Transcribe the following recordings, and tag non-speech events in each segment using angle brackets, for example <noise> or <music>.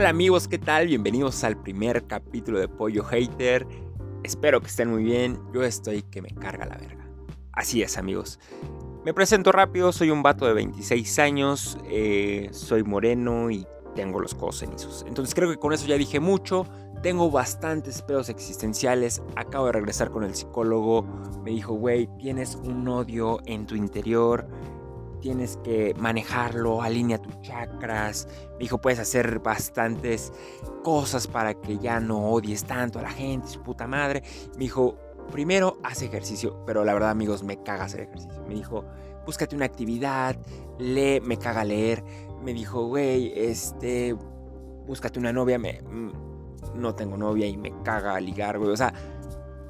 Hola amigos, ¿qué tal? Bienvenidos al primer capítulo de Pollo Hater. Espero que estén muy bien. Yo estoy que me carga la verga. Así es amigos. Me presento rápido, soy un vato de 26 años, eh, soy moreno y tengo los codos cenizos. Entonces creo que con eso ya dije mucho. Tengo bastantes pedos existenciales. Acabo de regresar con el psicólogo. Me dijo, güey, tienes un odio en tu interior tienes que manejarlo, alinea tus chakras. Me dijo, puedes hacer bastantes cosas para que ya no odies tanto a la gente, su puta madre. Me dijo, primero haz ejercicio, pero la verdad, amigos, me caga hacer ejercicio. Me dijo, búscate una actividad, lee, me caga leer. Me dijo, güey, este, búscate una novia. Me, mm, no tengo novia y me caga ligar, güey. O sea,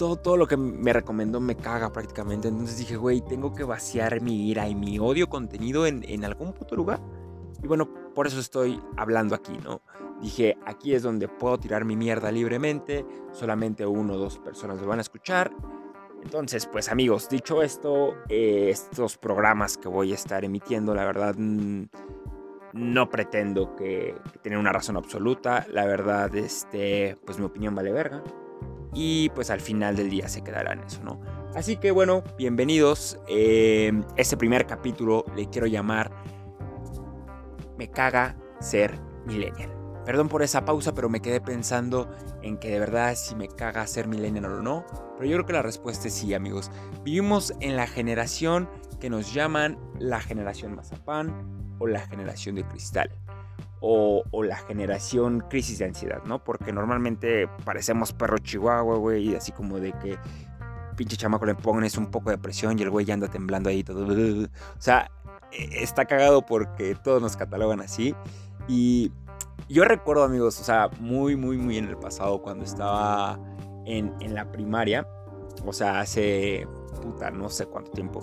todo, lo que me recomendó me caga prácticamente. Entonces dije, güey, tengo que vaciar mi ira y mi odio contenido en, algún puto lugar. Y bueno, por eso estoy hablando aquí, ¿no? Dije, aquí es donde puedo tirar mi mierda libremente. Solamente uno o dos personas me van a escuchar. Entonces, pues amigos, dicho esto, eh, estos programas que voy a estar emitiendo, la verdad, mm, no pretendo que, que, tener una razón absoluta. La verdad, este, pues mi opinión vale verga y pues al final del día se quedará en eso, ¿no? Así que bueno, bienvenidos. Eh, este primer capítulo le quiero llamar Me caga ser millennial. Perdón por esa pausa, pero me quedé pensando en que de verdad si me caga ser millennial o no. Pero yo creo que la respuesta es sí, amigos. Vivimos en la generación que nos llaman la generación mazapán o la generación de cristal o, la generación crisis de ansiedad, ¿no? Porque normalmente parecemos perro chihuahua, güey, así como de que pinche chamaco le pones un poco de presión y el güey ya anda temblando ahí todo. O sea, e, está cagado porque todos nos catalogan así. Y yo recuerdo, amigos, o sea, muy, muy, muy en el pasado, cuando estaba en, en la primaria, o sea, hace, puta, no sé cuánto tiempo.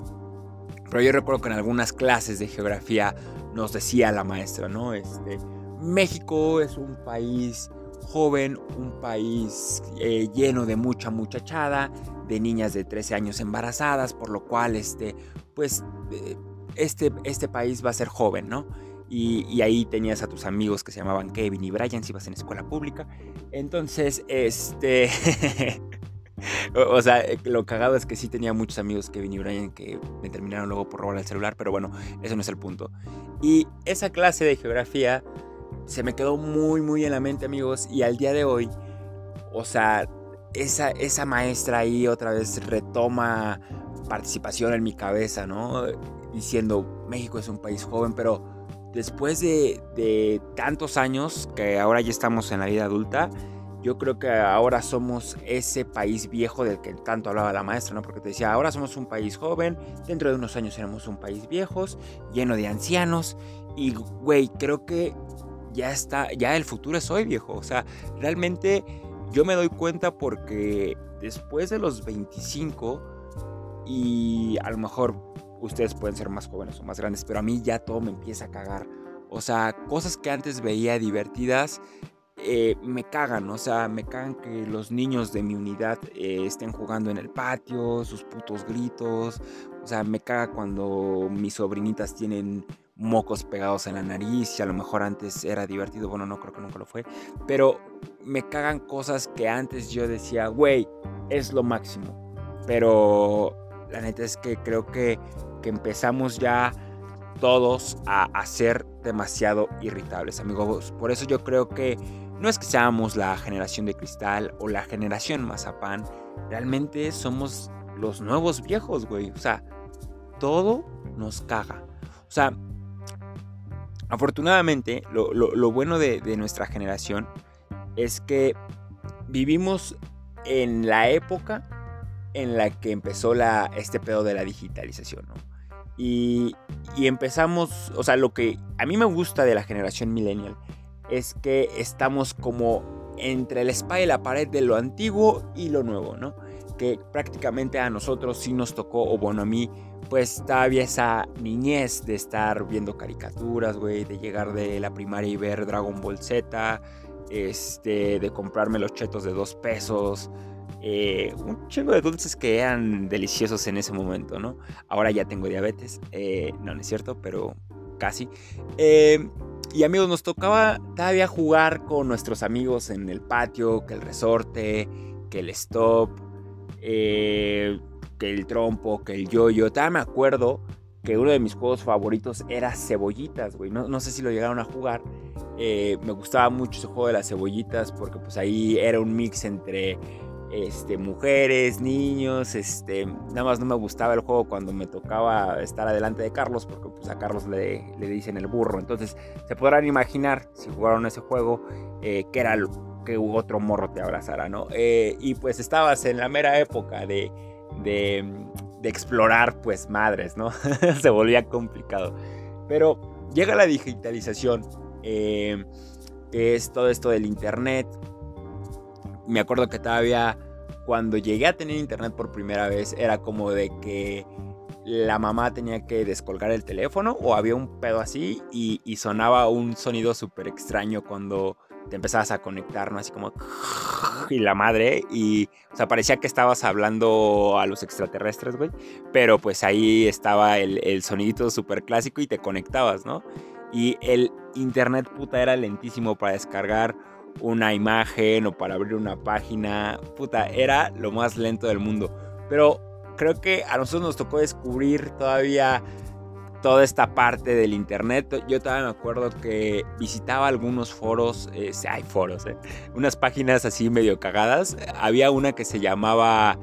Pero yo recuerdo que en algunas clases de geografía nos decía la maestra, ¿no? Este, México es un país joven, un país eh, lleno de mucha muchachada, de niñas de 13 años embarazadas, por lo cual este, pues, eh, este, este país va a ser joven, ¿no? Y, y, ahí tenías a tus amigos que se llamaban Kevin y Brian si ibas en escuela pública. Entonces, este... <laughs> o, sea, eh, lo cagado es que sí tenía muchos amigos Kevin y Brian que me terminaron luego por robar el celular, pero bueno, eso no es el punto. Y esa clase de geografía se me quedó muy, muy en la mente, amigos, y al día de hoy, o sea, esa, esa maestra ahí otra vez retoma participación en mi cabeza, ¿no? Diciendo, México es un país joven, pero después de, de tantos años que ahora ya estamos en la vida adulta, yo creo que ahora somos ese país viejo del que tanto hablaba la maestra, ¿no? Porque te decía, ahora somos un país joven, dentro de unos años seremos un país viejos, lleno de ancianos. Y, güey, creo que ya está, ya el futuro es hoy, viejo. O sea, realmente yo me doy cuenta porque después de los 25, y a lo mejor ustedes pueden ser más jóvenes o más grandes, pero a mí ya todo me empieza a cagar. O sea, cosas que antes veía divertidas, eh, me cagan, o sea, me cagan que los niños de mi unidad eh, estén jugando en el patio, sus putos gritos, o sea, me caga cuando mis sobrinitas tienen mocos pegados en la nariz y a lo mejor antes era divertido, bueno, no creo que nunca lo fue, pero me cagan cosas que antes yo decía, güey, es lo máximo, pero la neta es que creo que, que empezamos ya todos a, a ser demasiado irritables, amigos, por eso yo creo que no es que seamos la generación de cristal o la generación mazapán, realmente somos los nuevos viejos, güey. O sea, todo nos caga. O sea, afortunadamente, lo, bueno de, nuestra generación es que vivimos en la época en la que empezó la, este pedo de la digitalización, ¿no? Y, y empezamos, o sea, lo que a mí me gusta de la generación millennial es que estamos como entre el spa y la pared de lo antiguo y lo nuevo, ¿no? Que prácticamente a nosotros sí nos tocó, o bueno, a mí, pues todavía esa niñez de estar viendo caricaturas, güey, de llegar de la primaria y ver Dragon Ball Z, este, de comprarme los chetos de dos pesos, eh, un chingo de dulces que eran deliciosos en ese momento, ¿no? Ahora ya tengo diabetes, eh, no, no es cierto, pero casi. Eh, y amigos, nos tocaba todavía jugar con nuestros amigos en el patio, que el resorte, que el stop, eh, que el trompo, que el yoyo. Todavía me acuerdo que uno de mis juegos favoritos era cebollitas, güey. No, no sé si lo llegaron a jugar. Eh, me gustaba mucho ese juego de las cebollitas porque pues ahí era un mix entre este, mujeres, niños, este, nada más no me gustaba el juego cuando me tocaba estar adelante de Carlos, porque pues a Carlos le, le dicen el burro, entonces se podrán imaginar, si jugaron ese juego, eh, que era que otro morro te abrazara, ¿no? Eh, y pues estabas en la mera época de, de, explorar, pues madres, ¿no? <laughs> se volvía complicado, pero llega la digitalización, eh, es todo esto del internet, me acuerdo que todavía cuando llegué a tener internet por primera vez era como de que la mamá tenía que descolgar el teléfono o había un pedo así y, sonaba un sonido súper extraño cuando te empezabas a conectar, ¿no? Así como... <laughs> Y la madre, y... O sea, parecía que estabas hablando a los extraterrestres, güey. Pero pues ahí estaba el, el sonidito súper clásico y te conectabas, ¿no? Y el internet puta era lentísimo para descargar una imagen o para abrir una página. Puta, era lo más lento del mundo. Pero creo que a nosotros nos tocó descubrir todavía toda esta parte del internet. Yo todavía me acuerdo que visitaba algunos foros, eh, hay foros, eh, unas páginas así medio cagadas. Había una que se llamaba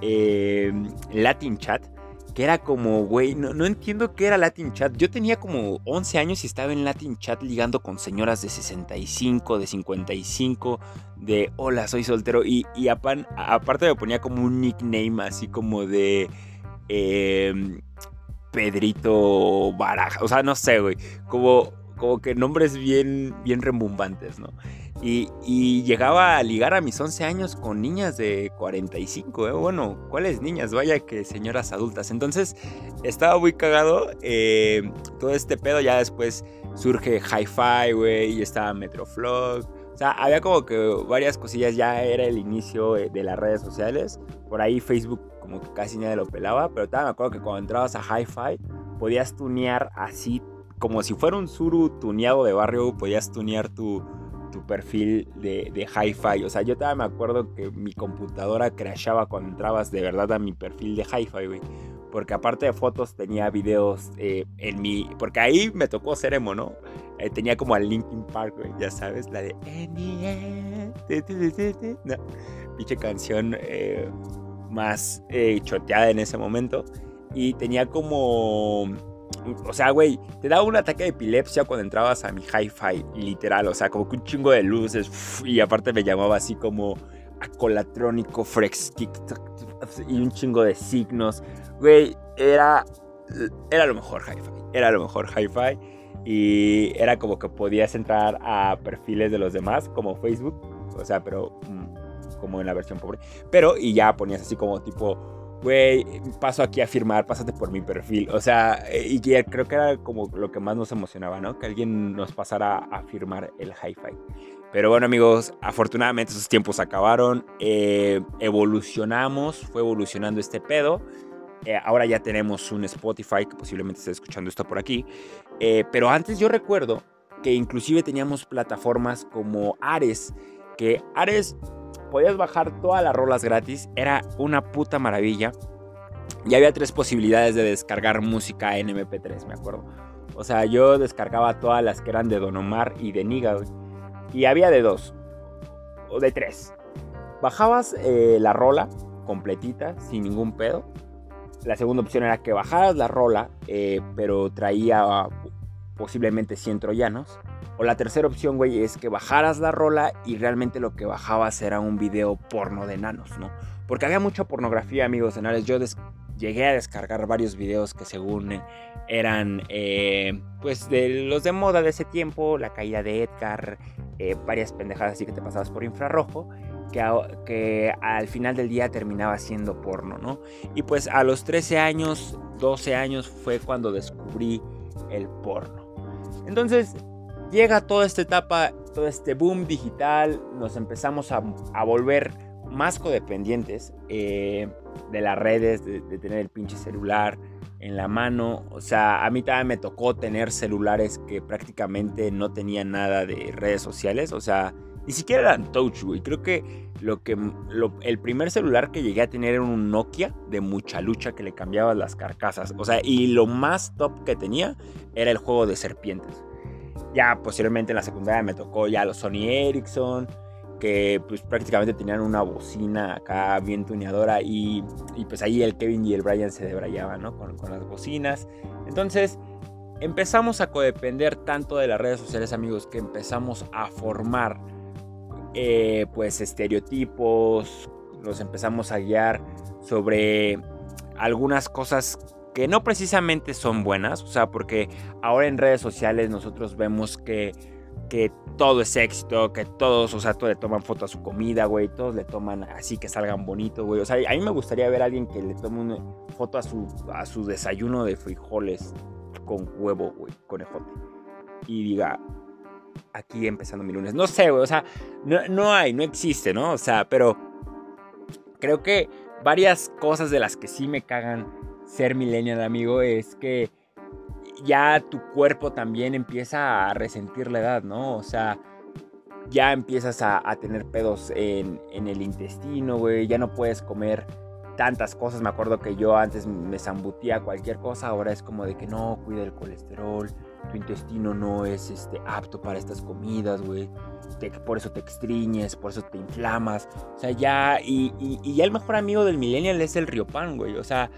eh, Latin Chat que era como, güey, no, entiendo qué era Latin Chat. Yo tenía como 11 años y estaba en Latin Chat ligando con señoras de 65, de 55, de hola, soy soltero. Y, y aparte me ponía como un nickname así como de em, Pedrito Baraja. O sea, no sé, güey. Como, como que nombres bien, bien rembombantes, ¿no? Y, llegaba a ligar a mis 11 años con niñas de 45, ¿eh? Bueno, ¿cuáles niñas? Vaya que señoras adultas. Entonces, estaba muy cagado. Eh, todo este pedo ya después surge Hi-Fi, güey, y estaba Metroflog. O sea, había como que varias cosillas, ya era el inicio eh, de las redes sociales. Por ahí Facebook como que casi nadie lo pelaba, pero todavía me acuerdo que cuando entrabas a Hi-Fi podías tunear así, como si fuera un suru tuneado de barrio, podías tunear tu tu perfil de, de hi-fi. O sea, yo todavía me acuerdo que mi computadora crashaba cuando entrabas de verdad a mi perfil de hi-fi, güey. Porque aparte de fotos tenía videos eh, en mi... Porque ahí me tocó ser emo, ¿no? Eh, tenía como al Linkin Park, güey, ya sabes, la de... No, pinche canción eh, más choteada en ese momento. Y tenía como o sea, güey, te daba un ataque de epilepsia cuando entrabas a mi hi-fi, literal. O sea, como que un chingo de luces. y aparte me llamaba así como acolatrónico, frex, y un chingo de signos. Güey, era, era lo mejor hi-fi. Era lo mejor hi-fi. Y era como que podías entrar a perfiles de los demás, como Facebook. O sea, pero mm, como en la versión pobre. Pero, y ya ponías así como tipo güey, paso aquí a firmar, pásate por mi perfil. O sea, y creo que era como lo que más nos emocionaba, ¿no? Que alguien nos pasara a firmar el hi-fi. Pero bueno, amigos, afortunadamente esos tiempos acabaron. Eh, evolucionamos, fue evolucionando este pedo. Eh, ahora ya tenemos un Spotify, que posiblemente esté escuchando esto por aquí. Eh, pero antes yo recuerdo que inclusive teníamos plataformas como Ares, que Ares podías bajar todas las rolas gratis, era una puta maravilla. Y había tres posibilidades de descargar música en MP3, me acuerdo. O sea, yo descargaba todas las que eran de Don Omar y de Niga, Y había de dos, o de tres. Bajabas eh, la rola completita, sin ningún pedo. La segunda opción era que bajaras la rola, eh, pero traía posiblemente 100 troyanos. O la tercera opción, güey, es que bajaras la rola y realmente lo que bajabas era un video porno de nanos, ¿no? Porque había mucha pornografía, amigos de Yo llegué a descargar varios videos que según eh, eran, eh, pues, de los de moda de ese tiempo, la caída de Edgar, eh, varias pendejadas así que te pasabas por infrarrojo. Que, al final del día terminaba siendo porno, ¿no? Y pues a los 13 años, 12 años fue cuando descubrí el porno. Entonces, llega toda esta etapa, todo este boom digital, nos empezamos a, volver más codependientes eh, de las redes, de, tener el pinche celular, en la mano. O sea, a mí también me tocó tener celulares que prácticamente no tenían nada de redes sociales. O sea, ni siquiera eran touch, güey. Creo que lo que el primer celular que llegué a tener era un Nokia de mucha lucha que le cambiaba las carcasas. O sea, y lo más top que tenía era el juego de serpientes. Ya posteriormente en la secundaria me tocó ya los Sony Ericsson, que pues prácticamente tenían una bocina acá bien tuneadora y, y pues ahí el Kevin y el Brian se debrayaban, ¿no? Con, las bocinas. Entonces empezamos a codepender tanto de las redes sociales, amigos, que empezamos a formar eh, pues estereotipos, nos empezamos a guiar sobre algunas cosas que no precisamente son buenas, o sea, porque ahora en redes sociales nosotros vemos que, que todo es éxito, que todos, o sea, todos le toman foto a su comida, güey, todos le toman así que salgan bonitos, güey, o sea, a mí me gustaría ver a alguien que le tome una foto a su, a su desayuno de frijoles con huevo, güey, con ejote, y diga, aquí empezando mi lunes. No sé, güey, o sea, no, hay, no existe, ¿no? O sea, pero creo que varias cosas de las que sí me cagan ser millennial, amigo, es que ya tu cuerpo también empieza a resentir la edad, ¿no? O sea, ya empiezas a, tener pedos en, en el intestino, güey, ya no puedes comer tantas cosas. Me acuerdo que yo antes me zambutía cualquier cosa, ahora es como de que no, cuida el colesterol, tu intestino no es este, apto para estas comidas, güey. Por eso te extriñes, por eso te inflamas. O sea, ya. Y, y, ya el mejor amigo del millennial es el riopan, güey. O sea,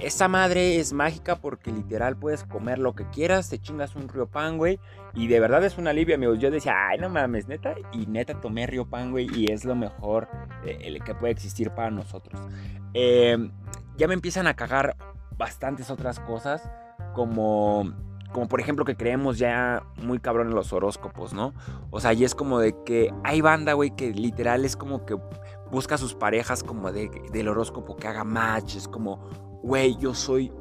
esa madre es mágica porque literal puedes comer lo que quieras, te chingas un riopan, güey. Y de verdad es un alivio, amigos. Yo decía, ay, no mames, neta. Y neta tomé riopan, güey. Y es lo mejor eh, que puede existir para nosotros. Em, ya me empiezan a cagar bastantes otras cosas. Como como por ejemplo que creemos ya muy cabrón en los horóscopos, ¿no? O sea, y es como de que hay banda, güey, que literal es como que busca a sus parejas como de, del horóscopo que haga match. Es como, güey, yo soy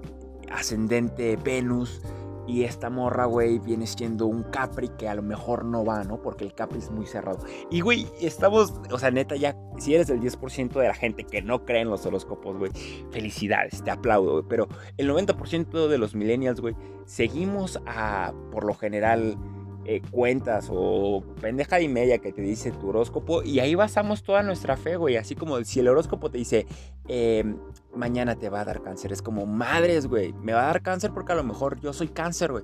ascendente Venus y esta morra, güey, viene siendo un Capri que a lo mejor no va, ¿no? Porque el Capri es muy cerrado. Y, güey, estamos, o sea, neta, ya, si eres el 10% de la gente que no cree en los horóscopos, güey, felicidades, te aplaudo, güey. Pero el 90% de los millennials, güey, seguimos a, por lo general, eh, cuentas o pendeja y media que te dice tu horóscopo y ahí basamos toda nuestra fe, güey. Así como si el horóscopo te dice, em, mañana te va a dar cáncer, es como, madres, güey, me va a dar cáncer porque a lo mejor yo soy cáncer, güey.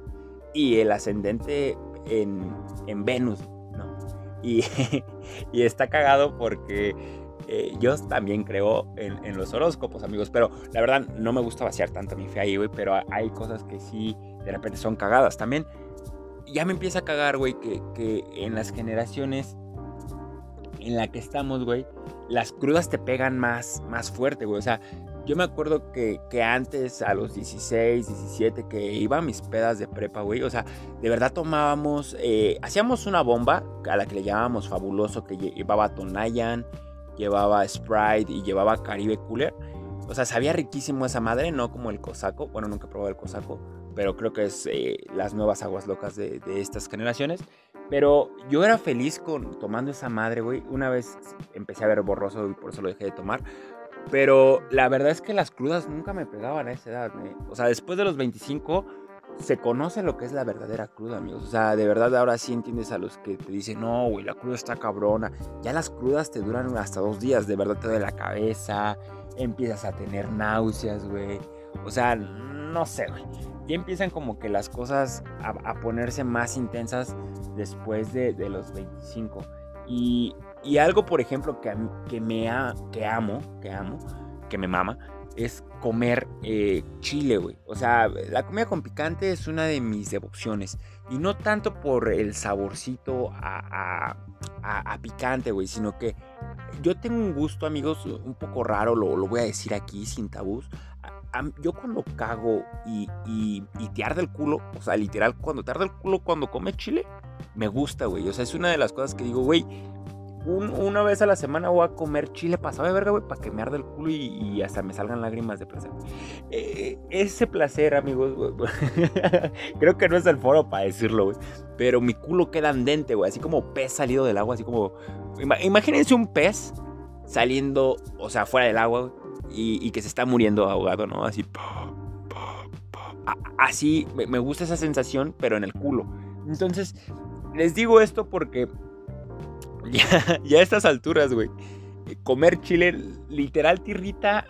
Y el ascendente en, en Venus, ¿no? Y, <laughs> y está cagado porque... Eh, yo también creo en, en, los horóscopos, amigos, pero la verdad no me gusta vaciar tanto mi fe ahí, güey, pero hay cosas que sí de repente son cagadas. También ya me empieza a cagar, güey, que, en las generaciones en la que estamos, güey, las crudas te pegan más, más fuerte, güey. O sea, yo me acuerdo que, antes, a los 16, 17, que iba a mis pedas de prepa, güey. O sea, de verdad tomábamos, eh, hacíamos una bomba a la que le llamábamos fabuloso, que llevaba Tonayan, llevaba Sprite y llevaba Caribe Cooler. O sea, sabía riquísimo esa madre, no como el cosaco. Bueno, nunca he el cosaco pero creo que es eh, las nuevas aguas locas de, estas generaciones. Pero yo era feliz con tomando esa madre, güey. Una vez empecé a ver borroso y por eso lo dejé de tomar. Pero la verdad es que las crudas nunca me pegaban a esa edad. O sea, después de los 25 se conoce lo que es la verdadera cruda, amigos. O sea, de verdad ahora sí entiendes a los que te dicen, no, güey, la cruda está cabrona. Ya las crudas te duran hasta dos días. De verdad te duele la cabeza. Empiezas a tener náuseas, güey. O sea, no sé, güey ya empiezan como que las cosas a, ponerse más intensas después de, los 25. Y, algo, por ejemplo, que, que, me que amo, que amo, que me mama, es comer eh, chile, güey. O sea, la comida con picante es una de mis devociones. Y no tanto por el saborcito a, picante, güey, sino que yo tengo un gusto, amigos, un poco raro, lo, lo voy a decir aquí sin tabús yo cuando cago y, y, te arde el culo, o sea, literal, cuando te arde el culo cuando comes chile, me gusta, güey. O sea, es una de las cosas que digo, güey, una vez a la semana voy a comer chile pasado de verga, güey, para que me arde el culo y, hasta me salgan lágrimas de placer. Eh, ese placer, amigos, <laughs> creo que no es el foro para decirlo, güey. Pero mi culo queda andente, güey, así como pez salido del agua, así como... Imagínense un pez saliendo, o sea, fuera del agua, güey y, que se está muriendo ahogado, ¿no? Así. así, me gusta esa sensación, pero en el culo. Entonces, les digo esto porque <laughs> ya, a estas alturas, güey, comer chile literal tirrita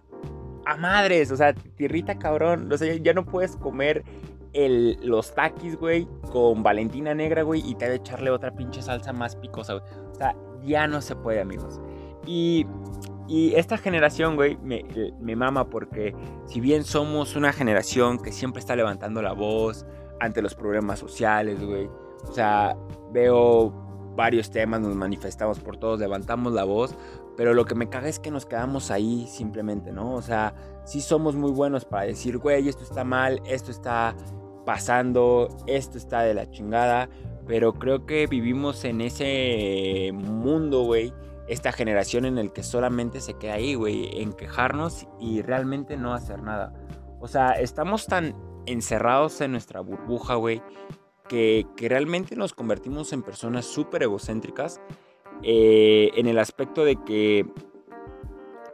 a madres, o sea, tirrita cabrón, o sea, ya no puedes comer el, los taquis, güey, con Valentina negra, güey, y te de echarle otra pinche salsa más picosa, güey. O sea, ya no se puede, amigos. Y, y esta generación, güey, me, me mama porque si bien somos una generación que siempre está levantando la voz ante los problemas sociales, güey, o sea, veo varios temas, nos manifestamos por todos, levantamos la voz, pero lo que me caga es que nos quedamos ahí simplemente, ¿no? O sea, sí somos muy buenos para decir, güey, esto está mal, esto está pasando, esto está de la chingada, pero creo que vivimos en ese mundo, güey, esta generación en el que solamente se queda ahí, güey, en quejarnos y realmente no hacer nada. O sea, estamos tan encerrados en nuestra burbuja, güey, que, realmente nos convertimos en personas súper egocéntricas eh, en el aspecto de que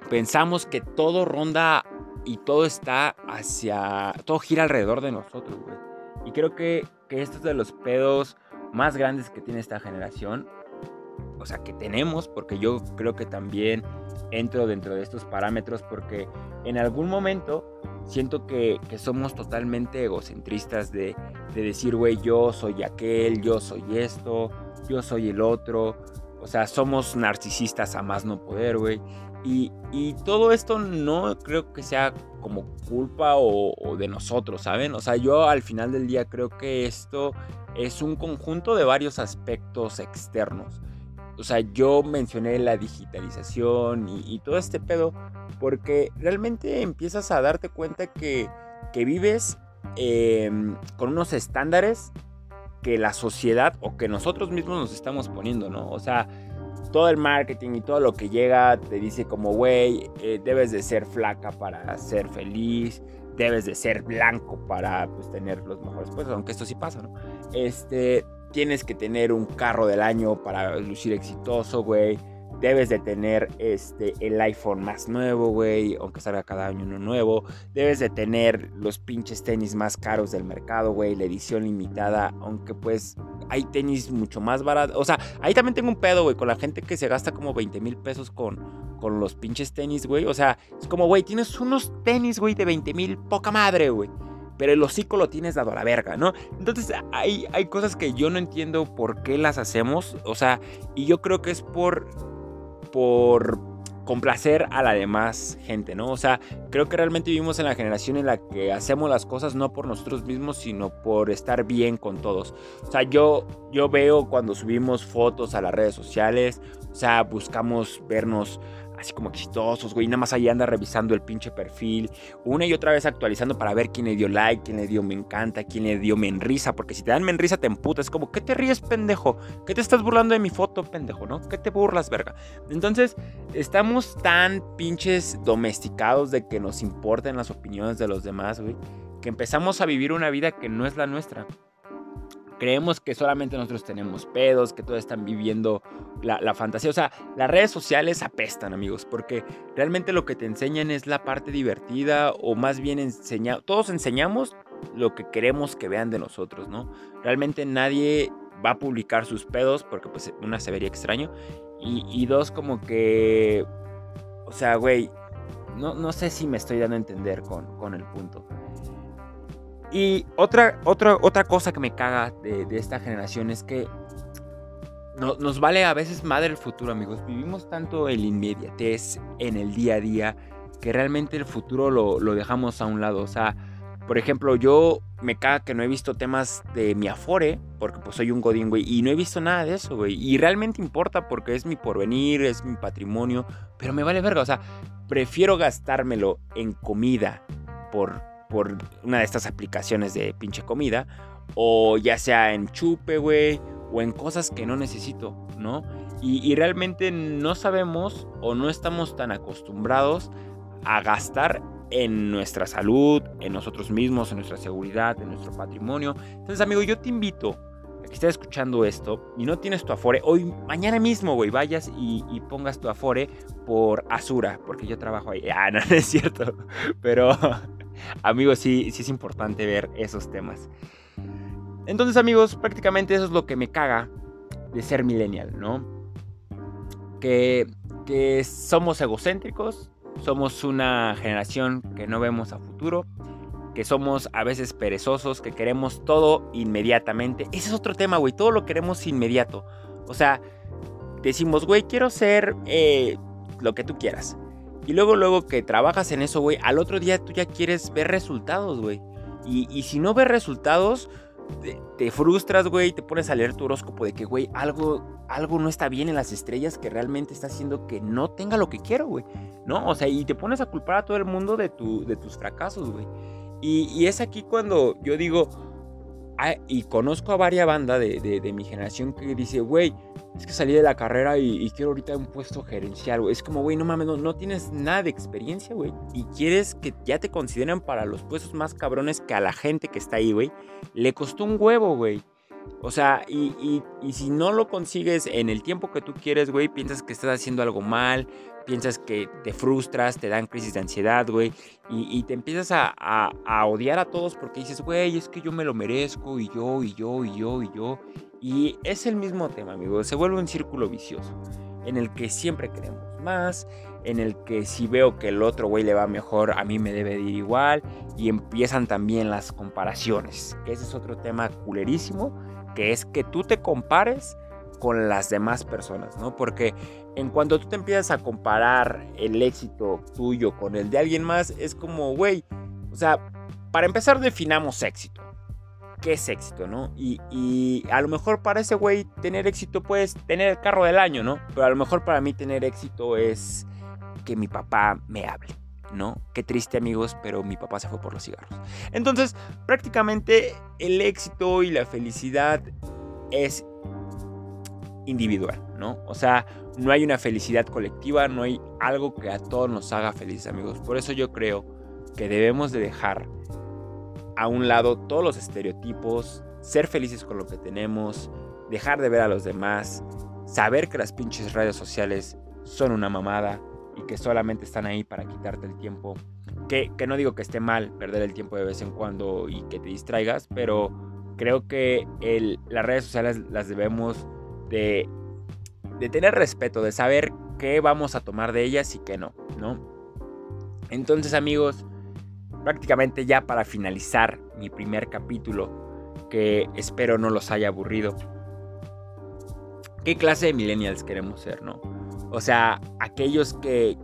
pensamos que todo ronda y todo está hacia, todo gira alrededor de nosotros, güey. Y creo que, que esto es de los pedos más grandes que tiene esta generación, o sea, que tenemos, porque yo creo que también entro dentro de estos parámetros, porque en algún momento siento que, que somos totalmente egocentristas de, de decir, güey, yo soy aquel, yo soy esto, yo soy el otro. O sea, somos narcisistas a más no poder, güey. Y, y, todo esto no creo que sea como culpa o, o, de nosotros, ¿saben? O sea, yo al final del día creo que esto es un conjunto de varios aspectos externos. O sea, yo mencioné la digitalización y, todo este pedo porque realmente empiezas a darte cuenta que, que vives em, con unos estándares que la sociedad o que nosotros mismos nos estamos poniendo, ¿no? O sea, todo el marketing y todo lo que llega te dice como, güey, eh, debes de ser flaca para ser feliz, debes de ser blanco para pues, tener los mejores puestos, aunque esto sí pasa, ¿no? Este, tienes que tener un carro del año para lucir exitoso, güey. Debes de tener este, el iPhone más nuevo, güey, aunque salga cada año uno nuevo. Debes de tener los pinches tenis más caros del mercado, güey, la edición limitada, aunque pues hay tenis mucho más baratos. O sea, ahí también tengo un pedo, güey, con la gente que se gasta como 20 mil pesos con, con los pinches tenis, güey. O sea, es como, güey, tienes unos tenis, güey, de 20 mil, poca madre, güey pero el hocico lo tienes dado a la verga, ¿no? Entonces hay, hay cosas que yo no entiendo por qué las hacemos, o sea, y yo creo que es por, por complacer a la demás gente, ¿no? O sea, creo que realmente vivimos en la generación en la que hacemos las cosas no por nosotros mismos, sino por estar bien con todos. O sea, yo, yo veo cuando subimos fotos a las redes sociales, o sea, buscamos vernos así como exitosos, güey. Nada más ahí anda revisando el pinche perfil. Una y otra vez actualizando para ver quién le dio like, quién le dio me encanta, quién le dio me enrisa. Porque si te dan me enrisa, te emputas. Es como, ¿qué te ríes, pendejo? ¿Qué te estás burlando de mi foto, pendejo, no? ¿Qué te burlas, verga? Entonces, estamos tan pinches domesticados de que nos importen las opiniones de los demás, güey. Que empezamos a vivir una vida que no es la nuestra. Creemos que solamente nosotros tenemos pedos, que todos están viviendo la, fantasía. O sea, las redes sociales apestan, amigos, porque realmente lo que te enseñan es la parte divertida o más bien enseña, todos enseñamos lo que queremos que vean de nosotros, ¿no? Realmente nadie va a publicar sus pedos porque pues una se vería extraño y, dos como que, o sea, güey, no, no sé si me estoy dando a entender con, con el punto. Y otra, otra, otra cosa que me caga de, esta generación es que nos vale a veces madre el futuro, amigos. Vivimos tanto el inmediatez en el día a día que realmente el futuro lo, dejamos a un lado. O sea, por ejemplo, yo me caga que no he visto temas de mi Afore, porque pues soy un godín, güey, y no he visto nada de eso, güey. Y realmente importa porque es mi porvenir, es mi patrimonio, pero me vale verga. O sea, prefiero gastármelo en comida por por una de estas aplicaciones de pinche comida. O ya sea en chupe, güey. O en cosas que no necesito, ¿no? Y, realmente no sabemos o no estamos tan acostumbrados a gastar en nuestra salud, en nosotros mismos, en nuestra seguridad, en nuestro patrimonio. Entonces, amigo, yo te invito a que estés escuchando esto y no tienes tu Afore, hoy, mañana mismo, güey, vayas y, y, pongas tu Afore por Asura, porque yo trabajo ahí. Ah, <laughs> no, no es cierto. Pero amigos, sí, sí es importante ver esos temas. Entonces, amigos, prácticamente eso es lo que me caga de ser millennial, ¿no? Que, que somos egocéntricos, somos una generación que no vemos a futuro, que somos a veces perezosos, que queremos todo inmediatamente. Ese es otro tema, güey, todo lo queremos inmediato. O sea, decimos, güey, quiero ser eh, lo que tú quieras. Y luego, luego que trabajas en eso, güey, al otro día tú ya quieres ver resultados, güey. Y, y si no ves resultados, te, frustras, güey, te pones a leer tu horóscopo de que, güey, algo, algo no está bien en las estrellas que realmente está haciendo que no tenga lo que quiero, güey. ¿No? O sea, y te pones a culpar a todo el mundo de, tu, de tus fracasos, güey. Y, y es aquí cuando yo digo, Ah, y conozco a varias bandas de, mi generación que dice, güey, es que salí de la carrera y, quiero ahorita un puesto gerencial, güey. Es como, güey, no mames, no, tienes nada de experiencia, güey. Y quieres que ya te consideren para los puestos más cabrones que a la gente que está ahí, güey. Le costó un huevo, güey. O sea, y, y, si no lo consigues en el tiempo que tú quieres, güey, piensas que estás haciendo algo mal, piensas que te frustras, te dan crisis de ansiedad, güey, y, te empiezas a, odiar a todos porque dices, güey, es que yo me lo merezco, y yo, y yo, y yo, y yo. Y es el mismo tema, amigo, se vuelve un círculo vicioso, en el que siempre queremos más, en el que si veo que el otro güey le va mejor, a mí me debe de ir igual, y empiezan también las comparaciones, ese es otro tema culerísimo, que es que tú te compares con las demás personas, ¿no? Porque en cuanto tú te empiezas a comparar el éxito tuyo con el de alguien más, es como, güey, o sea, para empezar definamos éxito. ¿Qué es éxito, no? Y, a lo mejor para ese güey tener éxito puedes tener el carro del año, ¿no? Pero a lo mejor para mí tener éxito es que mi papá me hable. ¿no? Qué triste amigos, pero mi papá se fue por los cigarros. Entonces, prácticamente el éxito y la felicidad es individual, ¿no? O sea, no hay una felicidad colectiva, no hay algo que a todos nos haga felices, amigos. Por eso yo creo que debemos de dejar a un lado todos los estereotipos, ser felices con lo que tenemos, dejar de ver a los demás, saber que las pinches redes sociales son una mamada y que solamente están ahí para quitarte el tiempo. Que, que no digo que esté mal perder el tiempo de vez en cuando y que te distraigas, pero creo que el, las redes sociales las debemos de, tener respeto, de saber qué vamos a tomar de ellas y qué no, ¿no? Entonces amigos, prácticamente ya para finalizar mi primer capítulo, que espero no los haya aburrido, ¿qué clase de millennials queremos ser, no? O sea, aquellos que,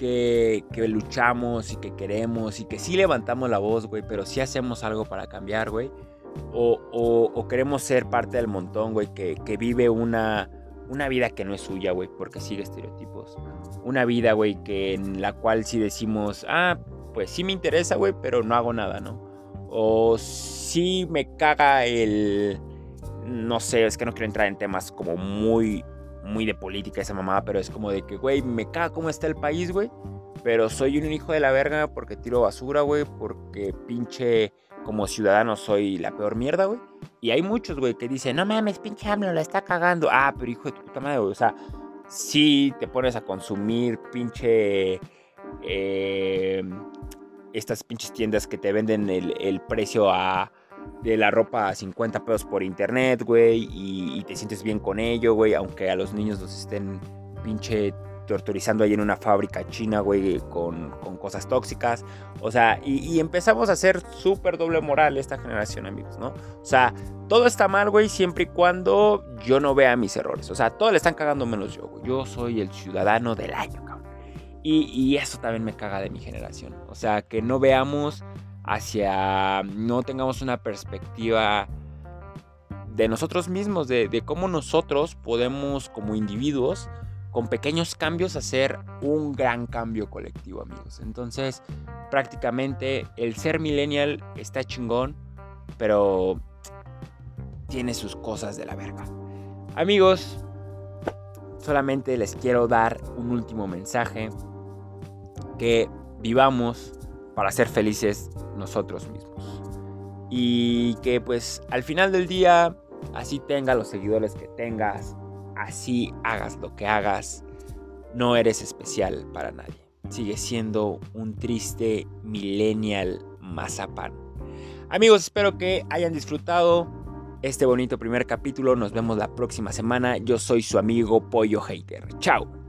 que, luchamos y que queremos y que sí levantamos la voz, güey, pero sí hacemos algo para cambiar, güey. O, queremos ser parte del montón, güey, que, vive una, una vida que no es suya, güey, porque sigue estereotipos. Una vida, güey, que en la cual si decimos, ah, pues sí me interesa, güey, pero no hago nada, ¿no? O sí me caga el... No sé, es que no quiero entrar en temas como muy, muy de política esa mamada, pero es como de que, güey, me caga cómo está el país, güey. Pero soy un hijo de la verga porque tiro basura, güey, porque pinche como ciudadano soy la peor mierda, güey. Y hay muchos, güey, que dicen, no mames, pinche AMLO la está cagando. Ah, pero hijo de tu puta madre, güey. O sea, si te pones a consumir pinche... Eh, estas pinches tiendas que te venden el, precio a, de la ropa a 50 pesos por internet, güey, y, y, te sientes bien con ello, güey, aunque a los niños los estén pinche torturizando ahí en una fábrica china, güey, con, cosas tóxicas. O sea, y, empezamos a hacer súper doble moral esta generación, amigos, ¿no? O sea, todo está mal, güey, siempre y cuando yo no vea mis errores. O sea, todos le están cagando menos yo, güey. Yo soy el ciudadano del año, cabrón. Y, y eso también me caga de mi generación. O sea, que no veamos hacia, no tengamos una perspectiva de nosotros mismos, de, de, cómo nosotros podemos como individuos con pequeños cambios hacer un gran cambio colectivo, amigos. Entonces, prácticamente el ser millennial está chingón, pero tiene sus cosas de la verga. Amigos, solamente les quiero dar un último mensaje, que vivamos para ser felices nosotros mismos. Y que pues al final del día, así tenga los seguidores que tengas, así hagas lo que hagas, no eres especial para nadie. Sigues siendo un triste millennial mazapán. Amigos, espero que hayan disfrutado este bonito primer capítulo. Nos vemos la próxima semana. Yo soy su amigo Pollo Hater. Chao.